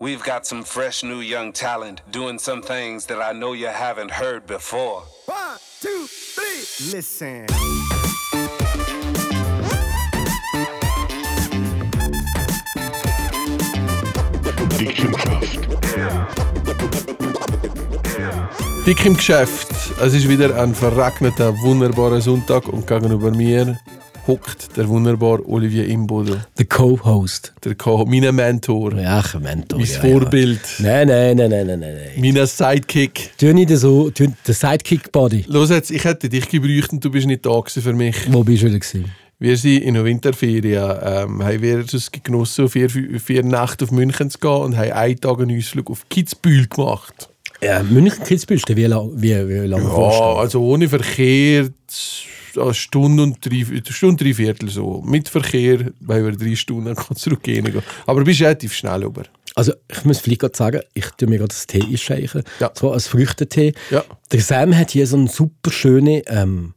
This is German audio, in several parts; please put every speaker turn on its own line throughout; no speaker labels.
We've got some fresh new young talent doing some things that I know you haven't heard before.
One, two, three. Listen.
Dick im Geschäft. Es ist wieder ein verregneter, wunderbarer Sonntag und gegenüber mir hockt der wunderbare Olivier Imbodel.
Der Co-Host.
Der Co mein Mentor.
Ja, ein Mentor.
Mein
ja,
Vorbild.
Ja. Nein, nein, nein, nein, nein, nein.
Mein Sidekick.
Tu nicht so, tu der Sidekick-Body.
Los jetzt, ich hätte dich gebraucht und du bist nicht da für mich.
Wo bist du wieder gewesen?
Wir sind in der Winterferien, ähm, haben wir es genossen, vier, vier Nächte auf München zu gehen und haben einen Tag einen Ausflug auf Kitzbühel gemacht.
Ja, München Kitzbühel, wie, wie, wie lange
Ja, also ohne Verkehr eine Stunde und drei, Stunde drei Viertel so. Mit Verkehr, weil wir drei Stunden kann zurückgehen gehen. Aber du bist relativ schnell über.
Also, ich muss vielleicht gerade sagen, ich tue mir gerade das Tee einschenken.
Ja.
Zwar als Früchtetee.
Ja.
Der Sam hat hier so eine super schöne ähm,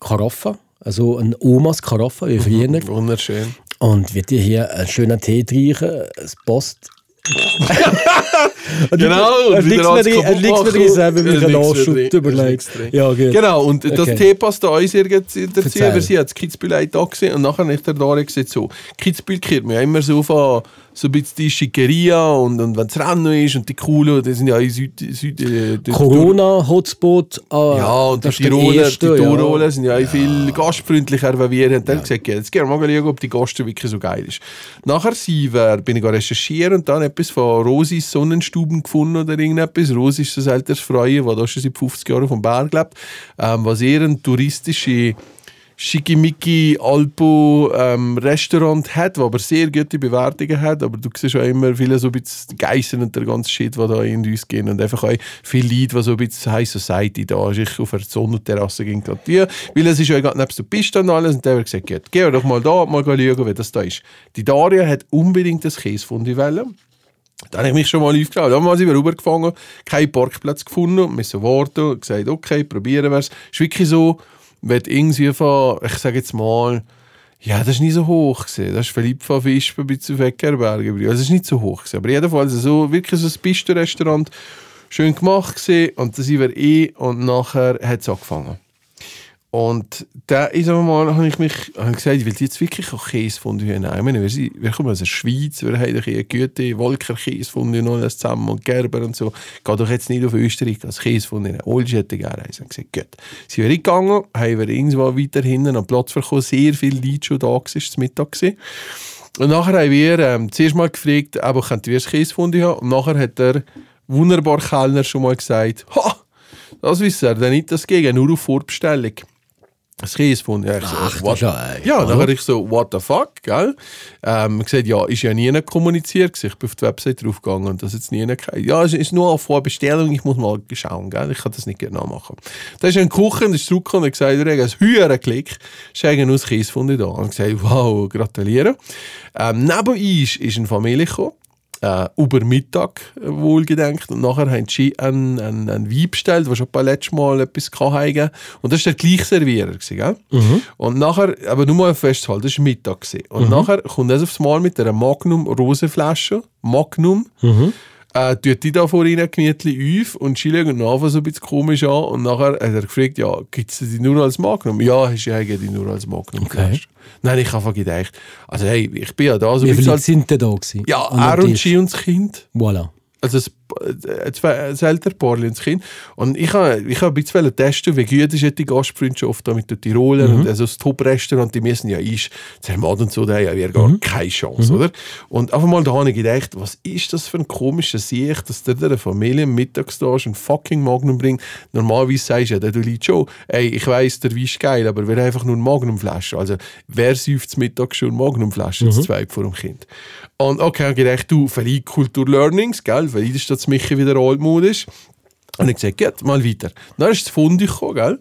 Karaffe. Also eine Omas Karaffe, wie früher.
Wunderschön.
Und wird dir hier einen schönen Tee trinken. Es passt.
Genau,
mir drin, es liegt mir drin, selber mich ein Nachschub überlegt. Ja, gut.
Genau, und das
Okay.
Tee passt da uns irgendwie dazu, weil sie hat das Kitzbühel Tag gesehen und nachher nicht der Dore gesagt so, Kitzbühel kehrt mir immer so von so ein bisschen die Schickeria und, und wenn es Rennen ist und die Coolen, die sind ja in Süd... Süd äh,
Corona-Hotspot. Ah,
Ja, und die Tiroler, die Tiroler sind ja, viel gastfreundlicher, weil wir haben dann gesagt, ja, jetzt gehen wir mal schauen, ob die Gasten wirklich so geil ist. Nachher sind wir, bin ich recherchieren und dann etwas von Rosis Sonnenstuben gefunden oder irgendetwas. Rosi ist das älteres Freie, das da schon seit 50 Jahren vom Berg lebt, ähm, was eher eine touristische schickimicki Alpo ähm, Restaurant hat, das aber sehr gute Bewertungen hat, aber du siehst auch immer viele so ein bisschen Geissen und der ganze Shit, die da in uns gehen und einfach auch viele Leute, die so ein bisschen High Society da ist, ich auf der Sonnenterrasse ging gerade die, weil es ist ja gerade neben der Piste und alles und der hat gesagt, geht, geh doch mal da, mal schauen, wie das da ist. Die Daria hat unbedingt das Käsefundi wollen. Da habe ich mich schon mal aufgeschlagen. Dann sind wir rübergefangen, keinen Parkplatz gefunden, müssen warten gesagt, okay, probieren wir. Es ist wirklich so, wenn irgendwie von, ich sage jetzt mal, ja, das ist nicht so hoch gewesen. Das ist Philipp von Fispen bis zu Weckerbergen. Also, es ist nicht so hoch gewesen. Aber jedenfalls so, wirklich so ein Pistenrestaurant, schön gemacht gewesen. Und da sind wir eh und nachher hat es angefangen. Und da ist einmal, habe ich mich habe ich gesagt, ich will jetzt wirklich auch Käse von dir nehmen. Ich meine, wir, wir kommen aus der Schweiz, wir haben eine gute dir und alles zusammen und Gerber und so. Geht doch jetzt nicht auf Österreich als Käse von dir. Olsch hätte gerne eins. Und gesagt, gut. Sind wir gegangen, haben wir irgendwo weiter hinten am Platz bekommen, sehr viele Leute schon da gewesen, es Mittag. Und nachher haben wir ähm, zuerst mal gefragt, aber könnt ihr das Käse von dir haben? Und nachher hat der wunderbare Kellner schon mal gesagt, ha, das wisst ihr, dann nicht das Gegen, nur auf Vorbestellung. Das von ja, ich so,
Ach,
what?
ja,
dann habe ich so, what the fuck, gell? Ähm, gesagt, ja, ist ja nie kommuniziert gewesen. Ich bin auf die Website draufgegangen und das jetzt nie. Ja, es ist nur auf Vorbestellung, ich muss mal schauen, gell? Ich kann das nicht genau machen. Da ist ein Kuchen, der ist zurückgekommen und gesagt, er hat einen höheren Klick, Käse von dir da. Und ich gesagt, wow, gratuliere. Ähm, neben uns ist eine Familie gekommen äh, über Mittag äh, wohlgedenkt und nachher haben sie einen, einen, einen Wein bestellt, der schon beim letzten Mal etwas hatte. Und das war der gleiche Servierer. Gewesen, gell? Und nachher, aber nur mal festzuhalten, das war Mittag. Gewesen. Und nachher kommt er aufs Mal mit einer Magnum Rosenflasche, Magnum, äh, tut die da vor ihnen gemütlich auf und sie schauen einfach so ein bisschen komisch an und nachher hat er gefragt, ja, gibt es die nur als Magnum? Ja, hast eigentlich die nur als Magnum
Okay.
Nein, ich habe einfach gedacht, also hey, ich bin ja da so
Wie viele Leute sind denn da gewesen?
ja, er und sie und das Kind.
Voilà.
Also das, äh, zwei, das ältere Paar und das Kind. Und ich habe ich hab ein bisschen testen, wie gut ist die Gastfreundschaft da mit den Tirolern. Und also das Top-Restaurant, die müssen ja ist, Zermatt und so, da haben ja gar keine Chance, oder? Und einfach mal da habe ich gedacht, was ist das für ein komischer Sieg, dass der der Familie mittags da ist und fucking Magnum bringt. Normalerweise sagst du ja, du Leute schon, ey, ich weiss, der Wein ist geil, aber wir haben einfach nur eine Magnumflasche. Also, wer säuft zum Mittag schon eine Magnumflasche, das zweite vor dem Kind? Und okay, habe ich gedacht, du, vielleicht Kultur-Learnings, gell? Vielleicht ist das Michi wieder altmodisch. Und ich gesagt, geht mal weiter. Dann ist das Fundi gekommen, gell?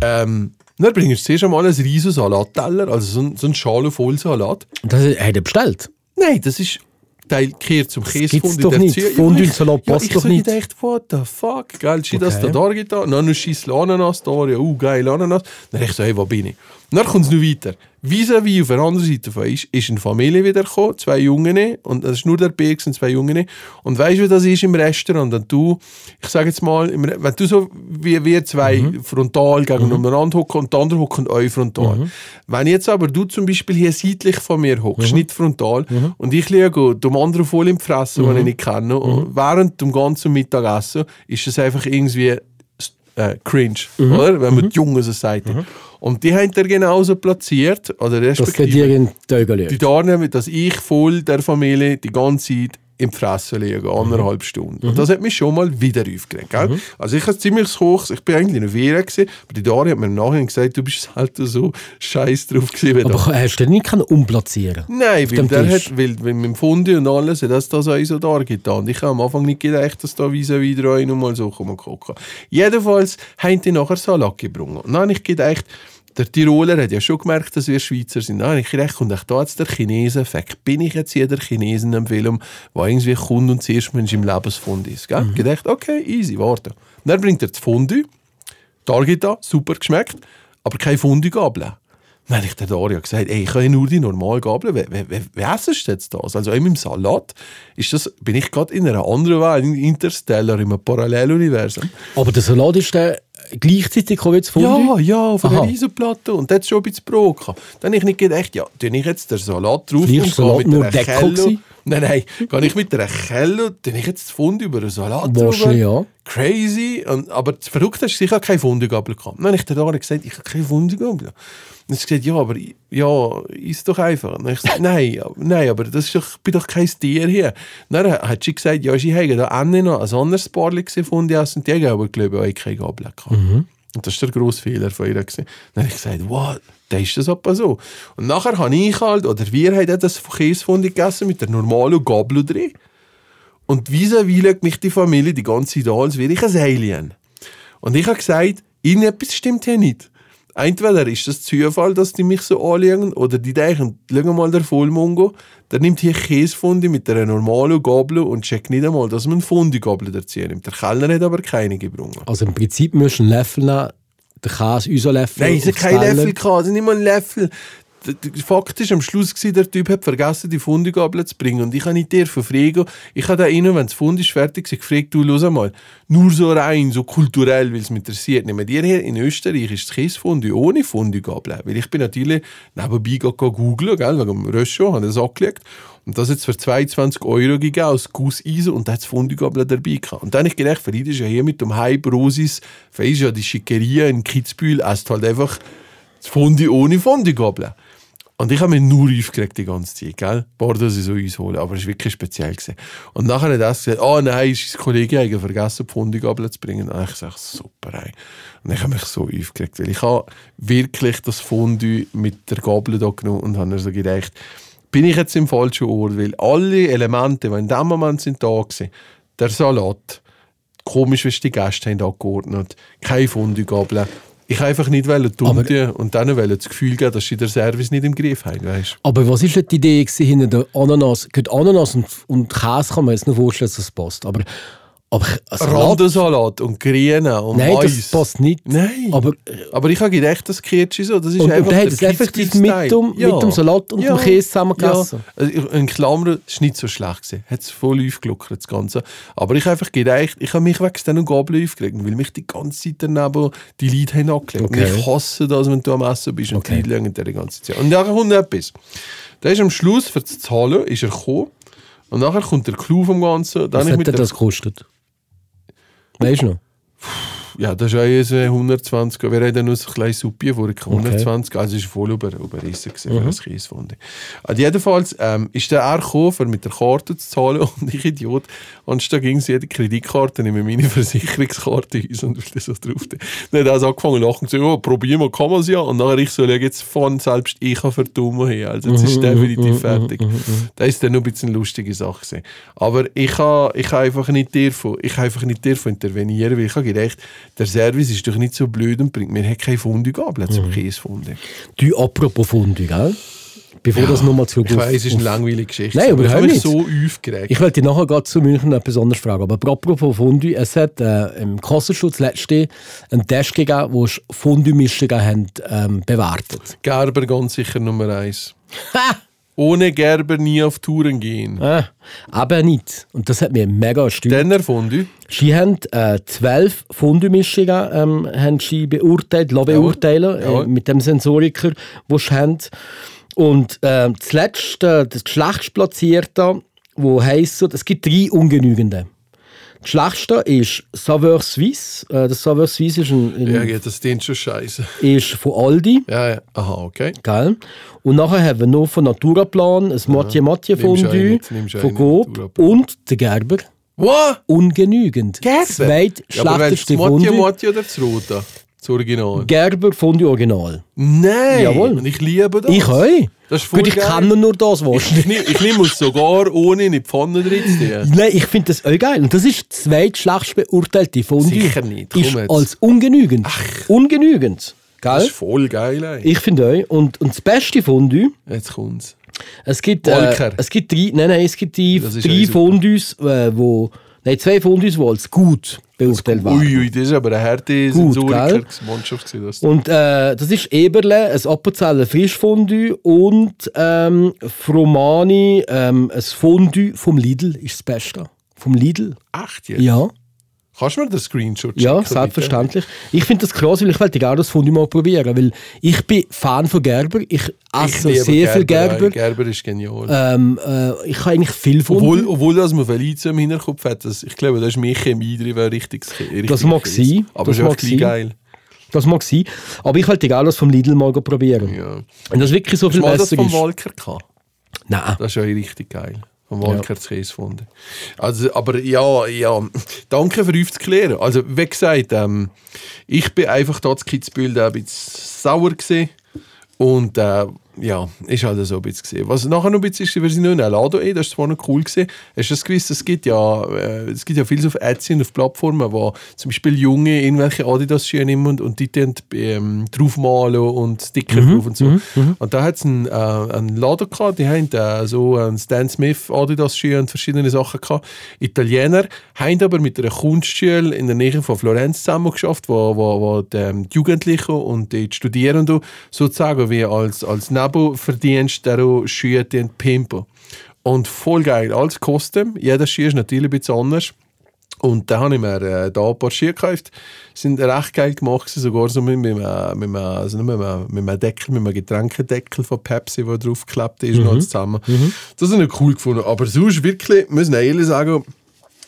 Ähm, dann bringst du zuerst einmal einen riesen Salatteller, also so ein, so ein Schale voll Salat.
Das hat er bestellt.
Nein, das ist Teil kehrt zum Käse
gibt's doch nicht. Fondue und Salat passt
ich
doch
so
nicht.
gedacht, what the fuck, geil, schau, das
Okay.
da da getan, dann noch schießt Ananas da, ja, uh, geil, Ananas. Dann ich so, hey, wo bin ich? Und dann kommt es noch weiter. Vis-à-vis auf der anderen Seite von ist, ist eine Familie wiedergekommen, zwei Jungen, und das ist nur der B und zwei Jungen. Und weißt du, wie das ist im Restaurant? Und du, ich sage jetzt mal, wenn du so wie wir zwei frontal gegeneinander hocken und die anderen hocken euch frontal. Wenn jetzt aber du zum Beispiel hier seitlich von mir hockst, nicht frontal, und ich liege dem anderen voll im Fressen, den ich nicht kenne, während dem ganzen Mittagessen ist es einfach irgendwie äh, cringe, oder? Wenn man die Jungen so sagt. Und die haben er genauso platziert, oder respektive
dir in die Augen
die
liegt.
da nehmen, dass ich voll der Familie die ganze Zeit im Fressen liege, anderthalb Stunden. Und das hat mich schon mal wieder aufgeregt. Gell? Also ich habe ziemlich hoch, ich bin eigentlich in der Ferien gewesen, aber die Dari hat mir im Nachhinein gesagt, du bist halt so scheiß drauf gewesen. wie da.
Aber hast du den nicht können umplatzieren
Nein, weil der
Tisch.
hat, weil, weil mit dem Fundi und alles, hat das da so so dargetan. Und ich habe am Anfang nicht gedacht, dass da vis wieder rein und mal so kommen gucken. Jedenfalls haben die nachher Salat gebracht. Und dann habe ich gedacht, der Tiroler hat ja schon gemerkt, dass wir Schweizer sind. Dann habe ich gedacht, und da jetzt der Chinesen, fuck, bin ich jetzt hier der Chinesen im Film, der irgendwie kommt und zuerst Mensch im Lebensfund ist. Gell?
Mhm.
Gedacht, okay, easy, warte. Dann bringt er das Fondue, Targeta, super geschmeckt, aber kein Fondue-Gabel. Dann habe ich der Daria gesagt, ey, ich kann nur die normale Gabel. Wie, wie, wie, wie essest du jetzt das? Also eben im Salat ist das, bin ich gerade in einer anderen Welt, in Interstellar, in einem Paralleluniversum.
Aber der Salat ist der gleichzeitig gekommen wie das
Ja,
Fondue?
ja, auf einer. Riesenplatte. Und das hat schon ein bisschen Brot gehabt. Dann habe ich nicht gedacht, ja, tue ich jetzt den Salat drauf
Vielleicht
und
Salat
mit
nur gewesen?
Nein, nein, gehe ich mit einer Kello, tue ich jetzt das Fund über den Salat
Wahrscheinlich, ja.
Crazy. Und, aber das Verrückte ist, ich habe keine Fundegabel gehabt. Dann habe ich der Dora gesagt, ich habe keine Fundegabel. Und sie gesagt, ja, aber ja, ist doch einfach. Und dann habe ich gesagt, nein, aber- nein, aber das ist doch, ich bin doch kein Tier hier. Dann hat sie gesagt, ja, sie haben da Ende noch ein anderes Paar gefunden, und die haben aber, glaube ich, auch keine Gabel gehabt. Und das war der grosse Fehler von ihr. gewesen. Dann habe ich gesagt, wow, da ist das aber so. Und nachher habe ich halt, oder wir haben das Käsefundi gegessen mit der normalen Gabel drin. Und vis-à-vis schaut mich die Familie die ganze Zeit an, als wäre ich ein Alien. Und ich habe gesagt, irgendetwas stimmt hier nicht. Entweder ist das Zufall, dass die mich so anschauen, oder die denken, schau mal der Vollmongo, der nimmt hier Käsefundi mit einer normalen Gabel und checkt nicht einmal, dass man Fundi-Gabel dazu nimmt. Der Kellner hat aber keine gebrungen.
Also im Prinzip einen Löffel nehmen, den Käse, unseren Löffel.
Nein, es hat
aufs
kein
Teller.
Löffel gehabt, es hat nicht mal einen Löffel. Der, Fakt ist, am Schluss war, der Typ hat vergessen, die Fundigabel zu bringen. Und ich habe nicht dir fragen, ich habe da rein, wenn das Fund ist fertig, ist, gefragt, du, los einmal, nur so rein, so kulturell, weil es mich interessiert. Nehmen dir hier in Österreich ist das Käsefundi ohne Fundigabel. Weil ich bin natürlich nebenbei googeln, gell, wegen dem Röscho, habe das angelegt. Und das jetzt für 22 Euro gegeben aus Gusseisen und hat das Fundigabel dabei gehabt. Und dann habe ich gedacht, Friede ist ja hier mit dem Hype Rosis, weisst ja, die Schickeria in Kitzbühel, esst halt einfach das Fondi ohne Fondigabel. Und ich habe mich nur aufgeregt die ganze Zeit, gell? Boah, dass ich so einholen, aber es war wirklich speziell. Gewesen. Und nachher hat er gesagt, oh nein, ist sein Kollege eigentlich vergessen, die Fondigabel zu bringen. Und ich sage, super, ey. Und ich habe mich so aufgeregt, weil ich habe wirklich das Fondue mit der Gabel da genommen und habe mir so gedacht, bin ich jetzt im falschen Ort, weil alle Elemente, die in dem Moment sind da waren, der Salat, komisch, wie die Gäste haben angeordnet, keine Fondue-Gabel. Ich wollte einfach nicht dumm tun und dann wollen das Gefühl geben, dass sie den Service nicht im Griff haben, weißt
Aber was ist denn die Idee hinter der Ananas? Gut, Ananas und, und Käse kann man jetzt nicht vorstellen, dass das passt. Aber, aber Salat,
Randensalat und Grüne und
nein,
Mais.
das passt nicht.
Nein.
Aber,
Aber ich habe gedacht, das Kirche so. Das ist
und,
einfach
und der hat es effektiv mit dem, mit dem Salat und dem Käse zusammen gegessen.
Ja. Also in Klammern, es war nicht so schlecht. gewesen. Hat es voll aufgelockert, das Ganze. Aber ich habe einfach gedacht, ich habe mich wegen diesen Gabel aufgeregt, weil mich die ganze Zeit daneben die Leute haben angelegt.
Okay.
Und ich hasse das, wenn du am Essen bist und
Okay.
die Leute die ganze Zeit. Und nachher kommt etwas. Da ist am Schluss, für das Zahlen, ist er gekommen. Und nachher kommt der Clou vom Ganzen. Dann
Was hat
mit
das gekostet? Weißt du noch?
Ja, das ist auch jetzt 120. Wir reden nur so ein kleines Suppe vorher. 120, also ist voll über, überrissen gewesen für das Käsefunde. Also jedenfalls ähm, ist der auch gekommen, mit der Karte zu zahlen und ich Idiot. Anstatt ging sie jede Kreditkarte, nehme meine Versicherungskarte aus und will das so drauf. Dann hat er also angefangen zu lachen und gesagt, oh, probier mal, kann man es ja. Und dann ich so, jetzt von selbst ich kann verdummen her. Also jetzt ist definitiv fertig. Das ist dann noch ein bisschen eine lustige Sache gewesen. Aber ich habe ich ha einfach nicht dürfen, ich ha einfach nicht dürfen intervenieren, weil ich habe gedacht, der Service ist doch nicht so blöd und bringt mir keine Fondue-Gabel zum Käsefunde.
Du, apropos Fondue, gell? Bevor das nochmal zurück
Ich weiß, es ist eine langweilige Geschichte.
Nein,
aber ich habe
nicht.
so aufgeregt.
Ich wollte dich nachher gerade zu München noch besonders fragen. Aber apropos Fondue, es hat äh, im Kassenschutz letzte einen Test gegeben, wo Fondue-Mischungen ähm, bewertet.
Gerber ganz sicher Nummer eins. Ohne Gerber nie auf Touren gehen.
Äh, aber nicht. Und das hat mir mega erstaunt.
Dann erfunden.
Sie haben äh, zwölf Fondue-Mischungen ähm, haben sie beurteilt, lassen beurteilen, äh,
Jawohl.
mit dem Sensoriker, den sie haben. Und äh, das letzte, das schlechtest platzierte, wo heisst so, es gibt drei ungenügende. Das schlechteste ist Saveur Suisse. Äh, das Saveur Suisse ist, ein, ein,
Ja, das klingt schon scheiße.
ist von Aldi.
Ja, ja. Aha, okay.
Gell? Und nachher haben wir noch von Naturaplan ein Mathieu Mathieu Fondue von
Naturaplan.
und der Gerber.
Was?
Ungenügend.
Ja, aber wenn
Zweitschlechteste
das Mattia
Fondue.
Mattia oder das Rote? Das Original?
Gerber Fondue Original.
Nein!
Jawohl.
Und ich liebe das.
Ich auch.
Das ist voll
Gut, ich
geil.
kann nur das waschen.
Ich, ich nehme es sogar ohne in die Pfanne tun.
Nein, ich finde das auch geil. Und das ist die zweitschlechtst beurteilte Fondue.
Sicher nicht. Komm
Ist
jetzt.
als ungenügend. Ungenügend.
Das
Gell?
ist voll geil, ey.
Ich finde auch. Und, und das beste Fondue,
Jetzt kommt's.
es gibt, äh, es gibt drei, nein, nein, es gibt die
Das
drei. Fondues, äh, wo, nein, zwei Fondues, die als gut beurteilt werden.
Ui, ui, das ist aber eine harte
Gut,
gewesen, Das.
Und äh, das ist Eberle, ein Appenzeller Frischfondue und ähm, Fromani, ähm, ein Fondue vom Lidl ist das Beste. Vom Lidl?
Echt jetzt?
Ja,
Kannst du mir den Screenshot
ja,
schicken,
selbstverständlich. Ich finde das krass, weil ich wollte gerne das Fondue mal probieren, weil ich bin Fan von Gerber, ich
bitte? Ich
esse
liebe
sehr viel
Gerber.
Gerber.
Gerber ist genial.
Ähm, äh, ich habe eigentlich viel Fondue.
Obwohl, obwohl das man Felice im Hinterkopf hat, das, ich glaube, da ist mehr Chemie drin, weil richtig, richtig
Das mag
Käse.
sein,
Aber
das
ist auch
mag sein.
geil.
Das mag sein. Aber ich wollte gerne das vom Lidl mal probieren.
Ja.
Und das wirklich so
Hast
viel
du mal das
besser
vom
ist.
Walker gehabt?
Nein.
Das ist ja richtig geil. Das Käse gefunden. Also, aber ja, ja, danke für aufzuklären. Also, wie gesagt, ähm, ich bin einfach da zu Kitzbühel ein bisschen sauer gewesen. Und äh, ja, ist halt so ein bisschen gesehen. Was nachher noch ein bisschen ist, wir sind noch in Alado, eh, das zwar noch cool gewesen. Hast du das gewusst, es gibt ja, äh, es gibt ja vieles auf Etsy und auf Plattformen, wo zum Beispiel Junge irgendwelche Adidas-Schuhe nehmen und, und die dann ähm, draufmalen und Sticker drauf und so. Und da hat es einen, äh, einen Laden gehabt, die haben äh, so einen Stan Smith Adidas-Schuhe und verschiedene Sachen gehabt. Italiener haben aber mit einer Kunstschule in der Nähe von Florenz zusammen geschafft, wo, wo, wo die, ähm, die Jugendlichen und die Studierenden sozusagen wie als, als Nebenverdienst der Schuhe den pimpen. Und voll geil, alles Kostüm. Jeder Schuh ist natürlich ein bisschen anders. Und da habe ich mir äh, da ein paar Schuhe gekauft. Sind recht geil gemacht, sogar so mit, mit, einem- mit, einem- also nicht mit, einem- mit einem Deckel, mit einem Getränkedeckel von Pepsi, der draufgeklebt ist und alles zusammen. Das habe ich cool gefunden. Aber sonst wirklich, müssen wir ehrlich sagen,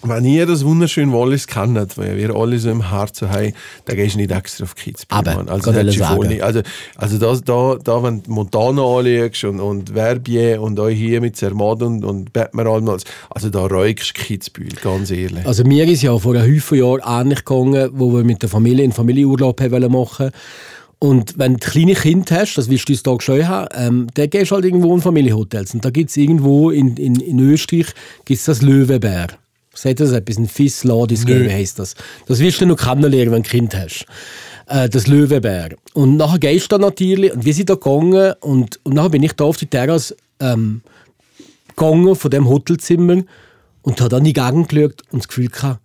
wenn ihr das wunderschöne Wallis kennt, weil wir alle so im Herzen haben, dann gehst du nicht extra auf Kitzbühel.
Aber,
also, das du voll
sagen.
nicht. also, also das, da, da, wenn du Montana anschaust und, und Verbier und euch hier mit Zermatt und, und Batman allmals, also da räugst du Kitzbühel, ganz ehrlich.
Also mir ist ja vor einem Haufen Jahren ähnlich gegangen, wo wir mit der Familie einen Familienurlaub haben wollen machen und wenn du kleine Kind hast, das wirst du uns da schon haben, ähm, dann gehst du halt irgendwo in Familienhotels. Und da gibt es irgendwo in, in, in Österreich gibt's das Löwenbär. Sagt das etwas? Ein Fiss-Ladis, glaube ich, heisst das. Das wirst du noch kennenlernen, wenn du ein Kind hast. Äh, das Löwenbär. Und nachher gehst du da natürlich, und wir sind da gegangen, und, und nachher bin ich da auf die Terrasse ähm, gegangen von dem Hotelzimmer und habe dann in die Gegend geschaut und das Gefühl gehabt,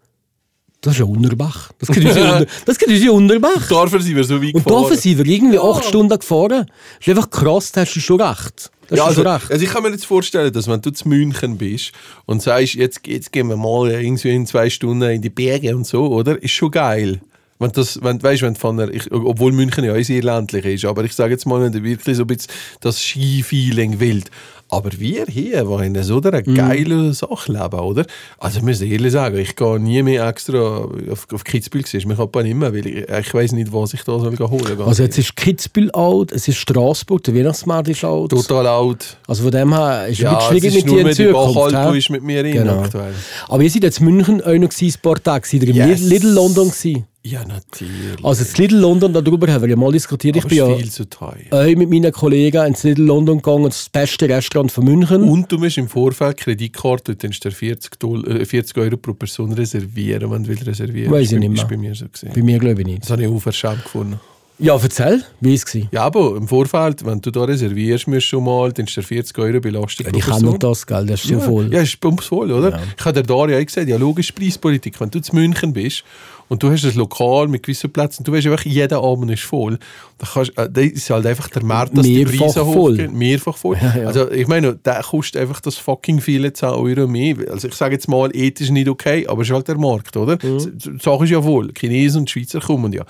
das ist ja Unterbach. Das geht unsere, Unter das geht unsere Unterbach.
Dafür sind wir so weit
Und dafür sind wir irgendwie acht Stunden gefahren. Das ist einfach krass, da hast du schon recht. Das
Ja, also,
recht.
also ich kann mir jetzt vorstellen, dass wenn du zu München bist und sagst, jetzt, jetzt gehen wir mal irgendwie in zwei Stunden in die Berge und so, oder? Ist schon geil. Wenn das, wenn, weißt, wenn von der, ich, obwohl München ja auch sehr ländlich ist, aber ich sage jetzt mal, wenn du wirklich so ein bisschen das Ski-Feeling willst. Aber wir hier, die in so einer
Mhm.
geilen Sache leben, oder? Also ich muss ehrlich sagen, ich gehe nie mehr extra auf, auf Kitzbühel, gewesen. mich kann nicht mehr, weil ich, ich weiß nicht, was ich da soll holen soll.
Also jetzt ist Kitzbühel alt, es ist Straßburg, der Weihnachtsmarkt ist alt.
Total alt.
Also von dem her ist
Ja,
wirklich
es
schwierig
ist
mit dir in Zukunft. Hä?
ist mit mir in
Genau.
aktuell.
Aber ihr seid jetzt in München auch noch ein paar Tage, seid ihr
Yes.
Little, Little London gewesen.
Ja, natürlich.
Also das Little London, darüber haben wir ja mal diskutiert. Ich
Aber
bin ja
ist viel zu teuer.
auch mit meinen Kollegen ins Little London gegangen, das beste Restaurant von München.
Und du musst im Vorfeld Kreditkarte, dann musst du dir 40, Doll- äh, 40 Euro pro Person reservieren, wenn du willst reservieren
Weiss ich nicht
ist
mehr.
bei mir so gesehen.
Bei mir glaube ich nicht.
Das habe ich auch verschämt gefunden.
Ja, erzähl, wie war es?
Ja, aber im Vorfeld, wenn du da reservierst, musst du schon mal, dann ist der 40 Euro Belastung
Ich kann nicht das, gell? Das ist so
ja,
voll.
Ja, ist bumsvoll, oder? Ich habe der Daria auch gesagt, ja, logisch Preispolitik. Wenn du zu München bist und du hast ein Lokal mit gewissen Plätzen, du weißt einfach, jeder Abend ist voll. Da, kannst, äh, da ist halt einfach der Markt, dass die
Mehrfach
Preise
voll.
hochgehen. Mehrfach voll.
Ja, ja.
Also ich meine, der kostet einfach das fucking viele 10 Euro mehr. Also ich sage jetzt mal, ethisch nicht okay, aber es ist halt der Markt, oder?
Mhm.
Die Sache ist ja wohl, Chinesen und Schweizer kommen ja.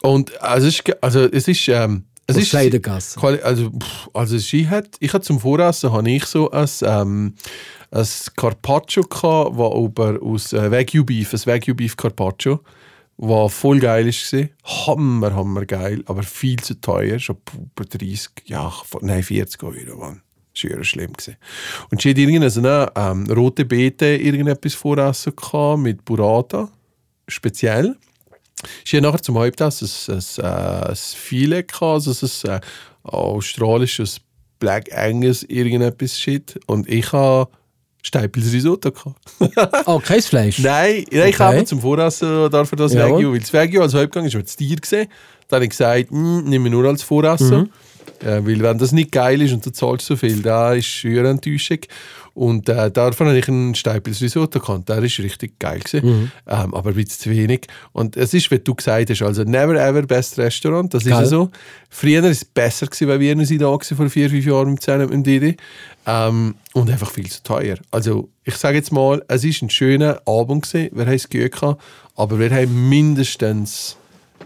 Und also es ist, also es ist, ähm, es
Aus
ist
Kleidergasse.
Quali also, also sie hat, ich hatte zum Voressen habe ich so ein, ähm, ein Carpaccio gehabt, was über aus äh, Wagyu Beef, ein Wagyu Beef Carpaccio, was voll geil ist war. Hammer, hammer geil, aber viel zu teuer, schon über 30, ja, nein 40 Euro, Mann. Das war schlimm. Gewesen. Und sie hat irgendeine so eine, ähm, rote Beete irgendetwas Voressen mit Burrata, speziell. Sie hat nachher zum Hauptessen ein, ein, äh, ein Filet gehabt, also ein äh, australisches Black Angus irgendetwas Shit. Und ich habe Steipels Risotto gehabt.
Oh, kein Fleisch?
Nein, nein ich
Okay.
habe zum Voressen dafür das
Ja.
Wagyu, weil das Wagyu als Hauptgang ist mir das Tier gesehen. Dann habe ich gesagt, «Mm, nimm mir nur als Voressen. Äh, weil wenn das nicht geil ist und du zahlst so viel, da ist schwer Enttäuschung. Und äh, davon habe ich einen Steipels Risotto gehabt. Der ist richtig geil gewesen. Ähm, aber ein bisschen zu wenig. Und es ist, wie du gesagt hast, also never ever best Restaurant. Das ist
Geil.
ja so. Früher war es besser gewesen, weil wir sind da waren, vor vier, fünf Jahren mit mit dem Didi. Ähm, und einfach viel zu teuer. Also ich sage jetzt mal, es ist ein schöner Abend gewesen. Wir haben es gehabt, aber wir haben mindestens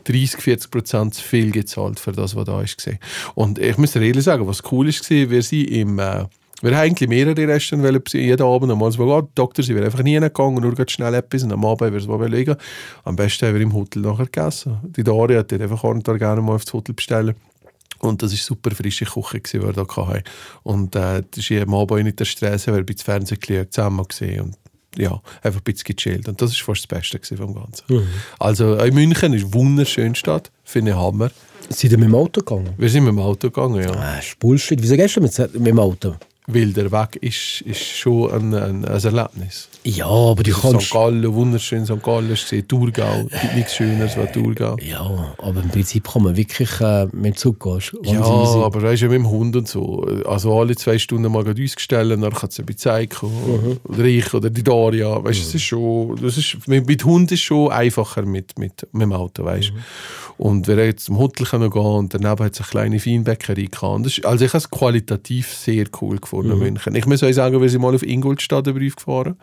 30, 40 Prozent zu viel gezahlt für das, was da ist. gewesen. Und ich muss dir ehrlich sagen, was cool ist, war, wir sind im... Äh, wir haben eigentlich mehrere Restaurants wollen besuchen, jeden Abend einmal so, oh, Doktor, sie wären einfach nie hingegangen, nur ganz schnell etwas und am Abend haben wir es mal legen. Am besten haben wir im Hotel nachher gegessen. Die Daria hat einfach einen Tag gerne mal aufs Hotel bestellen. Und das war super frische Küche, die wir da hatten. Und äh, das ist am Abend nicht der Stress, weil wir bei Fernsehen geschaut, zusammen gesehen und ja, einfach ein bisschen gechillt. Und das war fast das Beste vom Ganzen. Also in München ist eine wunderschöne Stadt, finde ich Hammer.
Sind ihr mit dem Auto gegangen?
Wir sind mit dem Auto gegangen, ja.
Ah, ist Bullshit. Wieso gehst du mit, mit dem Auto?
Weil der Weg ist, ist schon ein, ein, ein Erlebnis.
Ja, aber du kannst...
St. Gallen, wunderschön St. Gallen ist Thurgau, gibt nichts Schöneres als Thurgau.
Ja, aber im Prinzip kann man wirklich äh, mit dem Zug gehen.
Ja, aber weißt du, mit dem Hund und so. Also alle zwei Stunden mal gerade uns gestellt, dann kann es ein bisschen zeigen. Oder ich oder die Daria. Weißt du, es ist schon. Das ist, mit, mit Hund ist schon einfacher mit, mit, mit dem Auto, weißt du. Und wir jetzt zum Hotel gehen und daneben hat es eine kleine Feinbäckerei gehabt. Das ist, also ich habe es qualitativ sehr cool gefunden in München. Ich muss euch sagen, wir sind mal auf Ingolstadt gefahren.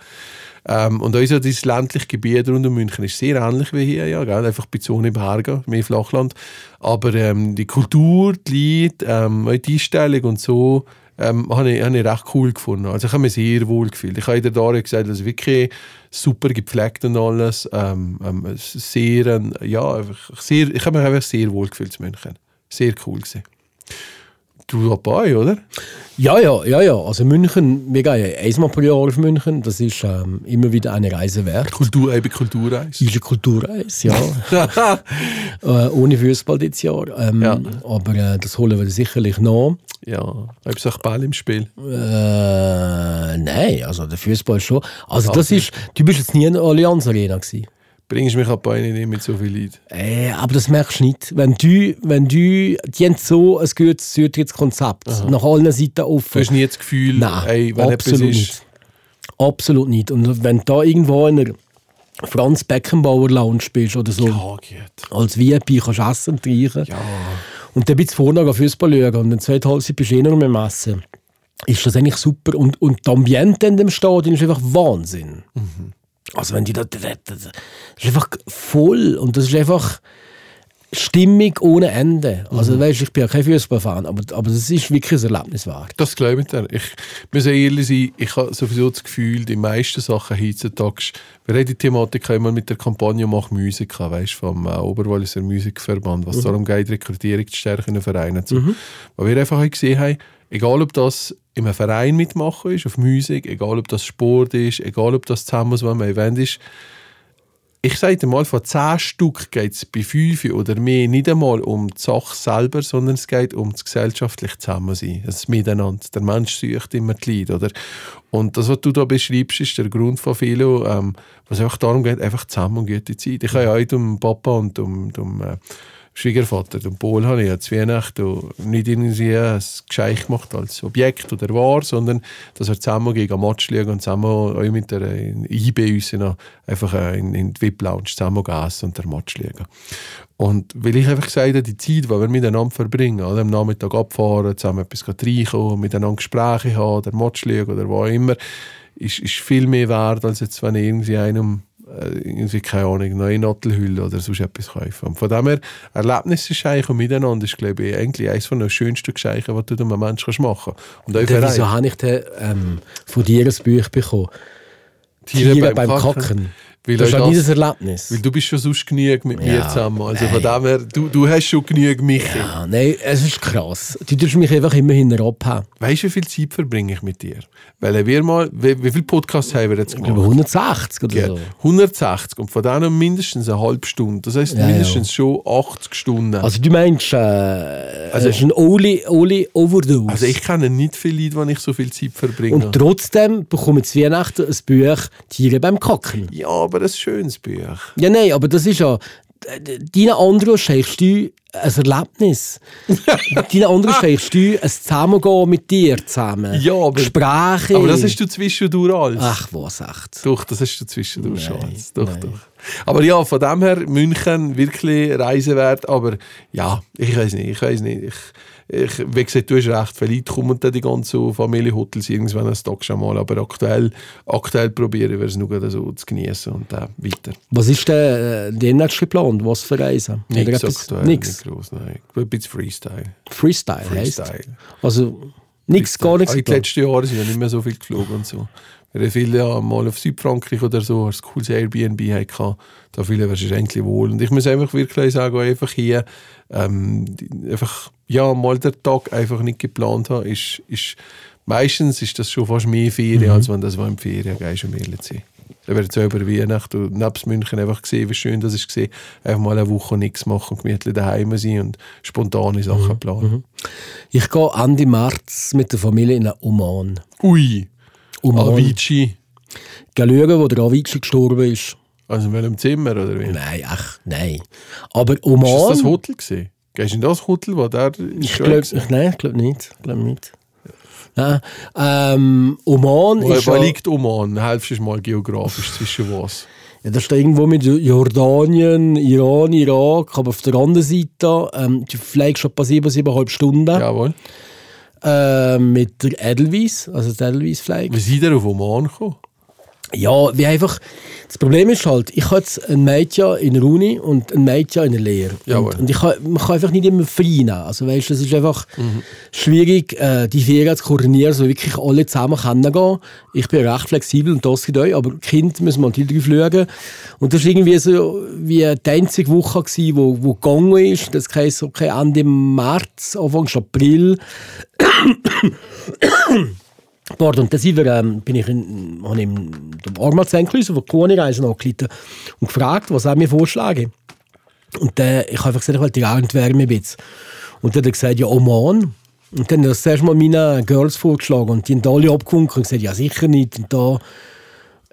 Ähm, und unser dieses ländliche Gebiet rund um München ist sehr ähnlich wie hier, ja, gell? einfach ein bisschen ohne Berge, mehr Flachland. Aber ähm, die Kultur, die Leute, ähm, die Einstellung und so, ähm, habe ich, habe ich recht cool gefunden. Also ich habe mich sehr wohl gefühlt. Ich habe der Daria gesagt, dass wirklich super gepflegt und alles. Ähm, ähm, ist sehr, ähm, ja, sehr, ich habe mich einfach sehr wohl gefühlt in München. Sehr cool gewesen. Du dabei, oder?
Ja, ja, ja, ja. Also München, wir gehen einmal pro Jahr auf München. Das ist ähm, immer wieder eine Reise wert.
Kultur, eben Kulturreise.
Ist eine Kulturreise, ja. äh, ohne Fußball dieses Jahr. Ähm,
Ja.
Aber äh, das holen wir sicherlich noch.
ja, Hauptsache Ball im Spiel.
Äh, nein, also der Fußball schon. Also das ist, du bist jetzt nie in der Allianz Arena gewesen.
Bringst mich ab Beine nicht mit so viel Leid.
Äh, aber das merkst du nicht. Wenn du, wenn du, die haben so ein gutes Zutrittskonzept. Nach allen Seiten
Du
offen.
hast nie das Gefühl,
Nein,
ey, wenn
absolut
ist,
nicht. Absolut nicht. Und wenn du da irgendwo in einer Franz Beckenbauer Lounge bist oder so,
ja, geht.
als VIP kannst du essen und trinken.
Ja,
Und dann bist du vorne gehen Fußball schauen und dann zweite Halbzeit bist du eh noch mit dem Essen. Ist das eigentlich super. Und, und das Ambiente in dem Stadion ist einfach Wahnsinn. Also wenn die da, das ist einfach voll und das ist einfach Stimmung ohne Ende. Also weißt, ich bin ja kein Fußballfan, aber, aber das ist wirklich ein Erlebnis wert.
das glaube ich dir. Ich muss ehrlich sein, ich habe sowieso das Gefühl, die meisten Sachen heutzutage, wir haben die Thematik immer mit der Kampagne «Mach Musik», weißt, vom äh, Oberwalliser Musikverband, was darum geht, Rekrutierung zu stärken in Vereinen. So. Weil wir einfach gesehen haben, egal ob das in einem Verein mitmachen ist, auf Musik, egal ob das Sport ist, egal ob das zusammen so einem Event ist, ich sage dir mal, von 10 Stück geht es bei 5 oder mehr nicht einmal um die Sache selber, sondern es geht um das gesellschaftliche Zusammensein, das Miteinander. Der Mensch sucht immer die Leute, oder? Und das, was du da beschreibst, ist der Grund von vielen, ähm, was einfach darum geht, einfach zusammen und gute Zeit. Ich habe ja heute um Papa und um, um äh, Schwiegervater, den Paul, habe ich ja zu Weihnachten nicht irgendwie ein Geschenk gemacht als Objekt oder War, sondern dass wir zusammen gegen Match schauen und zusammen auch mit der IB einfach äh, in, in die VIP-Lounge zusammen essen und den Match schauen. Und weil ich einfach gesagt habe, die Zeit, die wir miteinander verbringen, oder am Nachmittag abfahren, zusammen etwas reinkommen, miteinander Gespräche haben, der Match schauen oder wo auch immer, ist, ist viel mehr wert, als jetzt, wenn ich irgendwie einem irgendwie, keine Ahnung, neue Nattelhülle oder sonst etwas kaufen. Und von dem her, Erlebnisse schenken miteinander ist, glaube ich, eigentlich eines von den schönsten Geschenken, die du einem Menschen machen kannst. Und
Und dann, wieso habe ich denn, ähm, von dir ein Buch bekommen? Tiere, beim, Kacken.
Weil
Das ist nie
das-
Erlebnis.
Weil du bist schon sonst genug mit mir
Ja,
zusammen. Also von dem her, du, du hast schon genug mich.
Ja, nein, es ist krass. Du tust mich einfach immer hinten abhauen.
Weißt du, wie viel Zeit verbringe ich mit dir? Weil wir mal, wie, wie viele Podcasts haben wir jetzt gemacht?
160 oder
Ja,
so.
160 und von denen mindestens eine halbe Stunde. Das heisst
Ja,
mindestens schon 80 Stunden. Also,
Also du meinst, äh, also, es ist ein Oli, Oli Overdose.
Also ich kenne nicht viele Leute, die ich so viel Zeit verbringe.
Und trotzdem bekommen zu Weihnachten ein Buch «Tiere beim Kacken».
ja, aber ein schönes Buch.
Ja, nein, aber das ist ja... Deine anderen schenkst du ein Erlebnis. Deine anderen schenkst du ein Zusammengehen mit dir zusammen.
Ja, aber-
Gespräche.
Aber das hast du zwischendurch alles.
Ach, was echt.
Doch, das hast du zwischendurch
Nein,
alles. Doch,
nein.
doch. Aber ja, von dem her, München wirklich Reise wert. Aber ja, ich weiß nicht, ich weiß nicht. Ich, ich, wie gesagt, du hast recht, vielleicht kommen dann die ganzen Familienhotels irgendwann einen Tag schon mal. Aber aktuell, aktuell probieren wir es nur so zu genießen und dann weiter.
Was ist denn äh, demnächst geplant? Was für Reisen?
Nichts aktuell. Nicht groß, nein. Ein bisschen Freestyle.
Freestyle, heisst.
Freestyle.
Also nichts, gar nichts.
Ah, In den
geplant.
letzten Jahren sind ja nicht mehr so viel geflogen und so. Wir haben viele ja mal auf Südfrankreich oder so ein cooles Airbnb hatten. Da fühlen wir uns eigentlich wohl. Und ich muss einfach wirklich sagen, einfach hier ähm, die- einfach, ja, mal den Tag einfach nicht geplant haben, ist, ist meistens ist das schon fast mehr Ferien,
Mhm.
als wenn das war im Ferien gehst, um ehrlich zu sein. Da wird jetzt über Weihnachten und nebst München einfach gesehen, wie schön das ist gesehen, einfach mal eine Woche nichts machen und gemütlich daheim sein und spontane Sachen
Mhm.
planen.
Ich gehe Ende März mit der Familie in Oman.
Ui,
Oman.
Avicii.
Geh schauen, wo der Avicii gestorben ist.
Also in welchem Zimmer oder wie?
Nein, ach, nein. Aber
Ist
Oman...
das das Hotel gesehen? Gehst du in das Hotel, wo der
ich glaube nein, ich glaube nicht. Ich glaub nicht. Nein. Ähm, Oman
Wo,
ist
wo
ja,
liegt Oman? Helfst du mal geografisch zwischen was?
ja, das ist irgendwo mit Jordanien, Iran, Irak, aber auf der anderen Seite, ähm, fliegst schon etwa sieben, siebeneinhalb Stunden
Jawohl.
äh, mit der Edelweiss, also der Edelweiss-Flieg.
Wie seid ihr auf Oman gekommen?
Ja, wie einfach. Das Problem ist halt, ich habe jetzt ein Mädchen in der Uni und ein Mädchen in der Lehre.
Jawohl.
Und, und ich kann, man kann einfach nicht immer frei nehmen. Also weißt, du, es ist einfach schwierig, äh, die Ferien zu koordinieren, so wirklich alle zusammen kennengehen. Ich bin recht flexibel und das geht euch, aber die Kinder müssen natürlich drauf schauen. Und das war irgendwie so wie die einzige Woche, gewesen, wo, wo gegangen ist. Das heisst, okay, Ende März, Anfang April. Pardon, dann sind wir, ähm, bin ich in, habe ich im dem Armand Senklüser von Kuhni-Reisen angerufen und gefragt, was er mir vorschlägt. Und dann, ich habe einfach gesagt, ich will die Abendwärme ein bisschen. Und dann hat er gesagt, ja, Oman. Und dann hat er das erste Mal meinen Girls vorgeschlagen und die haben alle abgewunken und gesagt, ja, sicher nicht. Und da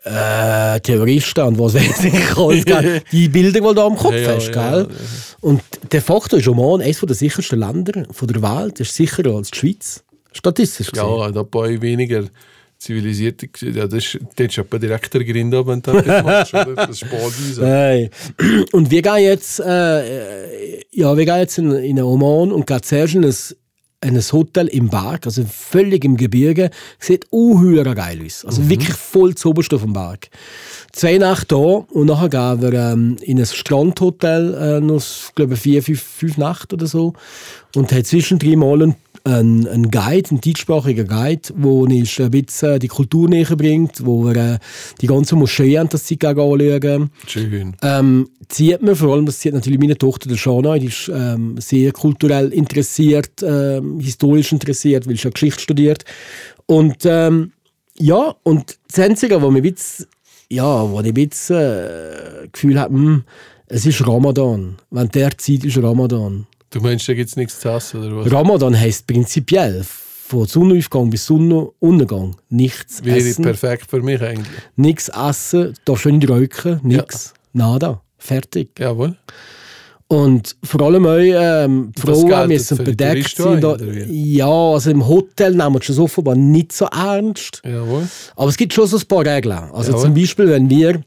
äh, Terroristen und was weiß ich alles, gell? Die Bilder, die du da am Kopf
Ja, ja,
hast,
ja,
gell? Und de facto ist Oman eines der sichersten Länder der Welt. Das ist sicherer als die Schweiz. Statistisch gesehen.
Ja, da ein paar weniger zivilisierte. Ja, das ist, das ist etwa direkt der Grind, wenn du das machst. oder? Das ist.
Nein. Und wir gehen jetzt, äh, äh, ja, wir gehen jetzt in, in Oman und gehen zuerst in ein, in ein Hotel im Berg, also völlig im Gebirge. Sieht unheuer geil aus. Also wirklich voll zu oberst auf dem Berg. Zwei Nächte da und nachher gehen wir ähm, in ein Strandhotel, äh, noch, glaube ich, vier, fünf, fünf Nächte oder so. Und haben zwischendrin mal einen, einen, einen Guide, einen deutschsprachigen Guide, der uns ein bisschen die Kultur näher bringt, wo wir äh, die ganze Moschee an das Zeit anschauen.
Schön.
Ähm, zieht mir, vor allem, das zieht natürlich meine Tochter, der Shana, die ist ähm, sehr kulturell interessiert, ähm, historisch interessiert, weil sie ja Geschichte studiert. Und ähm, ja, und das Einzige, was mir ein bisschen, ja, wo ich ein bisschen äh, Gefühl habe, hm, es ist Ramadan. Wenn der Zeit ist Ramadan.
Du meinst, da gibt es nichts zu essen, oder was?
Ramadan heisst prinzipiell von Sonnenaufgang bis Sonnenuntergang nichts
Wäre
essen,
perfekt für mich eigentlich.
nichts essen, du nicht rauchen, nichts, nada, fertig.
Jawohl.
Und vor allem auch ähm, die Frauen müssen bedeckt sein. Da, ja, also im Hotel nehmen wir das offenbar nicht so ernst.
Jawohl.
Aber es gibt schon so ein paar Regeln. Also
Jawohl.
zum Beispiel, wenn wir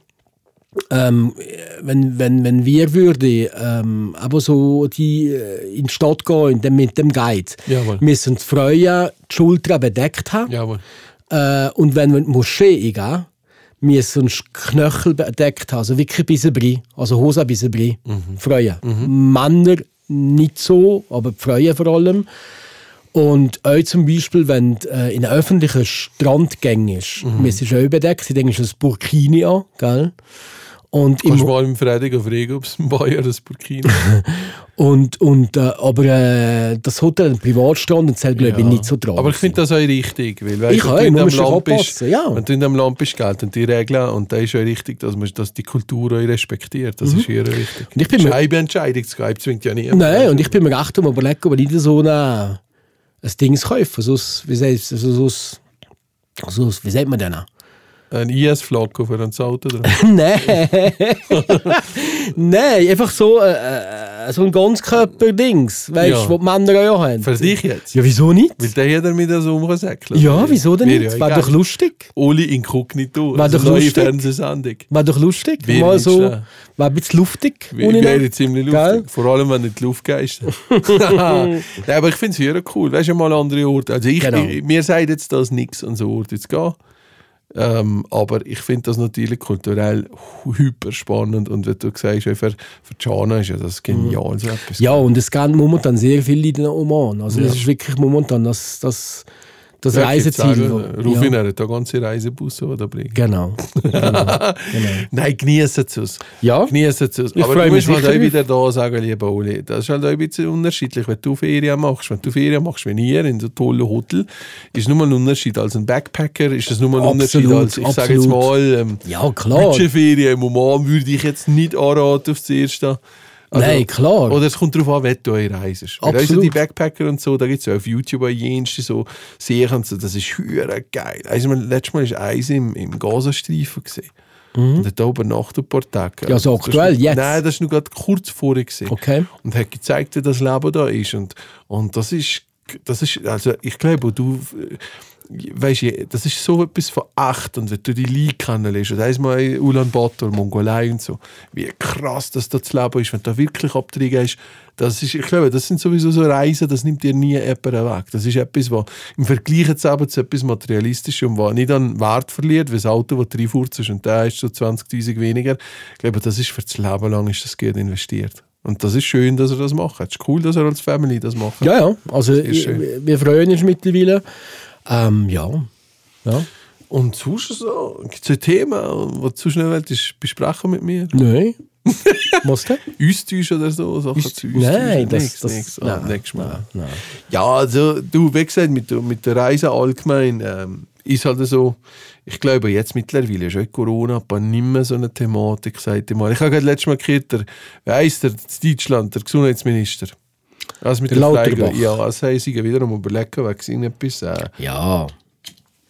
ähm, wenn, wenn, wenn wir würden ähm, aber so die äh, in die Stadt gehen mit dem Guide,
Jawohl.
müssen die Frauen die Schultern bedeckt haben.
Jawohl.
Äh, und wenn wir in die Moschee gehen, müssen die Knöchel bedeckt haben, also wirklich bis rein, also Hose bis rein. Frauen. Männer nicht so, aber die Frauen vor allem. Und auch zum Beispiel, wenn du äh, in einen öffentlichen Strand gehst, mhm. müssen sie auch bedeckt dann ist das Burkini an, gell? Und
Kannst du
im,
mal im Freitag fragen, ob es ein Bayer das Burkina
und, und, äh, aber äh, das Hotel einen Privatstrand und zählt, glaube ich, nicht so dran.
Aber ich finde das auch richtig, weil weißt,
Ich
wenn
auch,
du in
man muss
Land bist,
ja.
wenn du in dem Land bist, gelten die Regeln und da ist auch richtig, dass man dass die Kultur auch respektiert. Das ist hier wichtig.
Und ich bin
das ist
mir-
eine Entscheidung, Skype zwingt ja niemand.
Nein, und ich bin mir recht am überlegen, ob ich nicht so eine, ein Ding kaufe. So, ein- wie, sagt, so, so, so, so, wie sagt man denn?
Ein IS-Flak auf einem Auto drauf.
Nein. Nein, einfach so, äh, äh, so ein Ganzkörper-Dings. Weißt du,
Ja.
was die Männer auch haben.
Für dich jetzt?
Ja, wieso nicht?
Weil der jeder mit so umsäckeln
Ja, wieso denn
Wäre
nicht?
ja
Wäre doch lustig.
Oli inkognito.
War
also
doch
neue
lustig.
Fernsehsendung.
Wäre doch lustig.
Wäre
Mal
nicht
so, wäre ein bisschen luftig.
Wäre
noch.
ziemlich lustig. Vor allem, wenn in die Luft gehst. Nein, aber ich finde es hier cool. Weißt du, mal andere Orte. Also ich,
Genau.
ich, mir sagt jetzt das nichts, an so Orte zu gehen. Ähm, aber ich finde das natürlich kulturell hyper spannend. Und wenn du sagst, für, für Jana ist ja das genial. So etwas.
Ja, und es gehen momentan sehr viele in den Oman. Also, das
Ja.
ist wirklich momentan das, das, das
Ja,
Reiseziel.
auch,
wo-
äh, Rufin hat da ganze Reisebusse, die da bringen.
Genau. genau.
Nein, genießen es.
Ja.
Genießen es.
Ich
Aber du
mich
musst halt auch wieder da sagen, lieber Oli, das ist halt auch ein bisschen unterschiedlich, wenn du Ferien machst. Wenn du Ferien machst, wie hier in so tollen Hotel, ist nur ein Unterschied als ein Backpacker, ist das nur ein Unterschied
Absolut,
als, ich sage jetzt mal, ähm,
Ja, klar.
Budgetferien im Oman würde ich jetzt nicht anraten aufs Erste. Also,
Nein, klar.
Oder es kommt darauf an, wie du reist. Weil Also
Absolut.
die Backpacker und so, da gibt es ja auf YouTube auch jenste so Serien so, das ist höher geil. Also, man, letztes Mal war eins im, im Gazastreifen. Gewesen. Und hat da übernachtet ein paar Tage.
Mhm. Ja, so
Das ist
aktuell, jetzt?
Nein, das war noch gerade kurz vorher. Gewesen.
Okay.
Und hat gezeigt, wie das Leben da ist. Und, und das ist, das ist, also ich glaube, du, weißt du, das ist so etwas von echt. Und wenn du die Leute kennenlernst, und einmal in Ulaanbaatar, Mongolei und so, wie krass das da das Leben ist, wenn du da wirklich abtreibst, das ist, ich glaube, das sind sowieso so Reisen, das nimmt dir nie jemand weg. Das ist etwas, was im Vergleich jetzt eben zu etwas Materialistisches und was nicht an Wert verliert, wie das Auto, das du reinfurzt und da ist so 20'000 weniger. Ich glaube, das ist für das Leben lang ist das Geld investiert. Und das ist schön, dass er das macht. Es ist cool, dass er als Family das macht.
Ja, ja. Also,
ist
wir freuen uns mittlerweile. Ähm, ja. ja.
Und sonst so, gibt es ein Thema, das du zu schnell willst, besprechen mit mir?
Nein. Was denn?
Austausch oder so? Sachen zu
Nein, das,
Nix,
das,
nix.
Nein,
nächstes Mal.
Nein, nein.
Ja, also du, wie gesagt, mit, der- mit der Reise allgemein ähm, ist halt so, ich glaube jetzt mittlerweile ist auch Corona aber nicht mehr so eine Thematik, seit ich mal. Ich habe gerade letztes Mal gehört, der, wie heisst der, in Deutschland, der Gesundheitsminister. Also mit
Der
der. Frage, ja, das haben sie wieder um überlegen, wegen irgendetwas, äh,
Ja.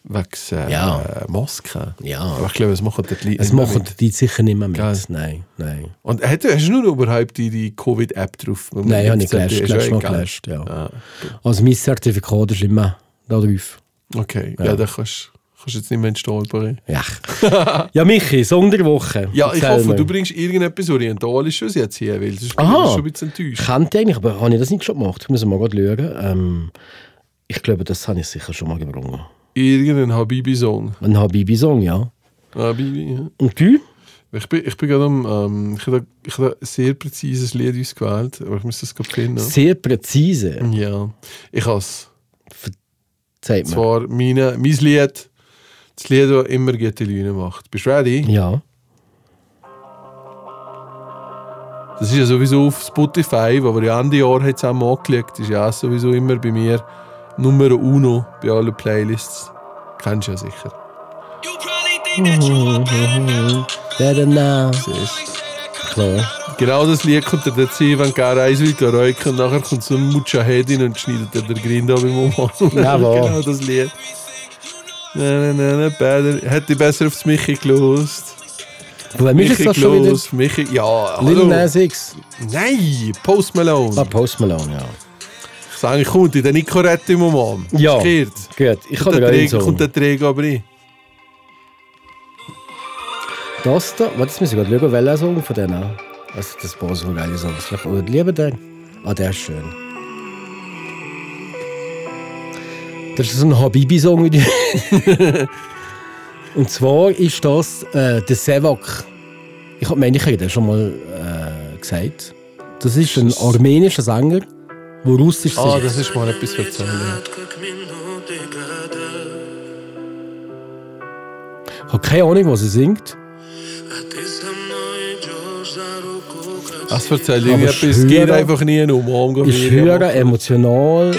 wegen äh,
Ja.
Masken.
Ja.
Aber ich glaube, es machen die Leute
Es machen die sicher nicht mehr mit.
Geil.
Nein, nein.
Und hast du, hast du nur überhaupt die, die Covid-App drauf?
Nein, habe ich gelöscht.
ja
Mal gelöscht, ja.
Ah,
Also mein Zertifikat ist immer da drauf.
okay, ja, dann kannst kannst du jetzt nicht mehr stolpern.
Ja. ja, Michi, Song der Woche.
Ja, ich hoffe,
mir.
du bringst irgendetwas Orientalisches jetzt hier, weil sonst bin
Aha.
ich schon ein bisschen enttäuscht.
Könnte eigentlich, aber habe ich das nicht schon gemacht? Ich muss mal gerade schauen. Ähm, ich glaube, das habe ich sicher schon mal gebrungen.
Irgendein Habibi-Song.
Ein Habibi-Song, ja.
Habibi, ja.
Und du?
Ich bin, ich bin gerade am, ähm, ich habe ich ein sehr präzises Lied ausgewählt, aber ich muss das gerade finden.
Sehr präzise,
Ja, ich habe es.
sagt man.
Zwar meine, mein Lied, das Lied, das immer gute Laune macht. Bist du ready?
Ja.
Das ist ja sowieso auf Spotify, wo wir ja Ende Jahr haben zusammen angelegt ist ja auch sowieso immer bei mir Nummer uno bei allen Playlists. Kennst du ja sicher.
Better now.
Siehst.
Klar.
Genau das Lied kommt der dazu, wenn gar eins will räuchen und nachher kommt so ein Mujahedin und schneidet er den Grind ab im Oman.
Jawohl.
genau das Lied. Nein, nein, nein, better. Hätte ich besser aufs Michi gelost.
Ist jetzt
Michi
das schon wieder?
Kloss, Michi, ja,
Lil
hallo.
Nas X.
Nein, Post Malone.
Ah, Post Malone, ja.
Ich sage, kommt in den Nicorette im Moment.
Ja. Gut, ich kann gar nicht
kommt der Träger aber rein.
Das da, warte, jetzt ich gerade schauen, welcher Song von denen. Also, das paar so geile Songs. Vielleicht oder lieber den. Ah, der ist schön. Das ist so ein Habibi-Song. Und zwar ist das äh, der Sevak. Ich hab- meine, ich habe das schon mal äh, gesagt. Das ist ein armenischer Sänger, der russisch
Ah,
singt.
das ist mal etwas für erzählen.
Ich habe keine Ahnung, was er singt.
Das mir
ich
etwas. Es geht einfach nie um Morgen.
Ich höre emotional.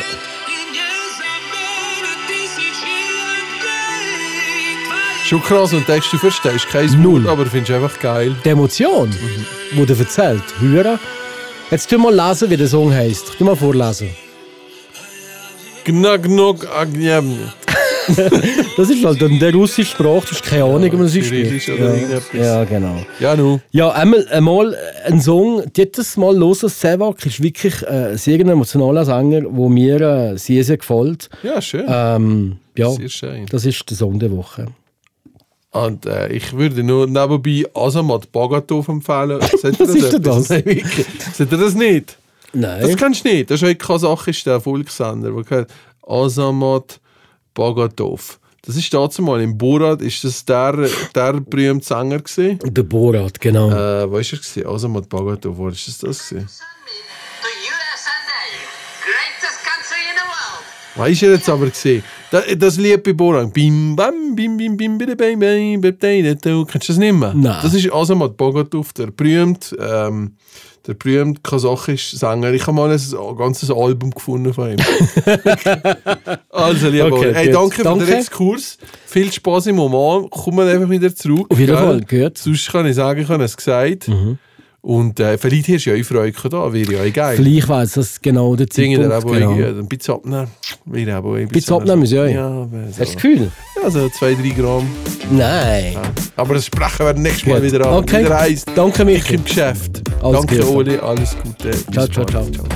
Schon krass, und denkst du verstehst kein
Null.
Wort, aber findest einfach geil.
die Emotion, die er erzählt, hören. Jetzt tu mal lesen, wie der Song heißt. Tu mal vorlesen.
Gnack, gnack.
Das ist halt dann der russische Sprache, du hast keine Ahnung, wie man es spricht.
oder
Ja. ja, genau.
Ja, nu.
Ja, einmal, einmal ein Song, jedes Mal los, Sevak ist wirklich äh, sehr ein emotionaler Sänger, der mir äh, sehr, sehr gefällt.
Ja, schön.
Ähm, ja,
Sehr schön.
das ist der Song der Woche.
Und äh, ich würde nur nebenbei Asamat Bagatov empfehlen. Sagt ihr
ist das?
Nein, wirklich. Sagt ihr das nicht?
Nein.
Das kennst du nicht. Das ist ein kasachischer Volkssender. Der gehört Asamat Bagatov. Das ist dazu mal im Borat, ist das der, der berühmte Sänger gewesen?
der Borat, genau.
Äh, wo ist er gewesen? Asamat Bagatov, wo ist das das gewesen?
The USA, greatest country in the world.
Wo ist er jetzt aber gesehen? Das, das Lied bei Borang. Bim, bam, bim, bim, bim, bim, bim, bim, bim, bim, Kennst du das nicht mehr?
Nein.
Das ist also Asamat Bogatov, der berühmte, ähm, der berühmte kasachische Sänger. Ich habe mal ein ganzes Album gefunden von ihm. also, lieber
okay,
hey,
danke,
danke, für den Exkurs. Viel Spaß im Oman. Kommen einfach wieder zurück.
Auf jeden Fall, gehört.
Sonst kann ich sagen, ich habe es gesagt. Mhm. Und äh, vielleicht hast du ja auch Freude da, wäre ja auch geil.
Vielleicht weiß das genau der Zeitpunkt.
aber
genau.
genau. ein bisschen abnehmen. Wäre aber ein
bisschen abnehmen müssen, ja.
Ja, aber
Hast du das
so.
Gefühl?
Ja, so zwei, drei Gramm.
Nein.
Aber das sprechen wir nächstes Mal wieder an.
Okay.
Wieder
Danke,
ich
Michi.
im Geschäft.
Alles
Danke,
Gute.
Oli. Alles Gute.
Ciao, ciao,
bald.
ciao.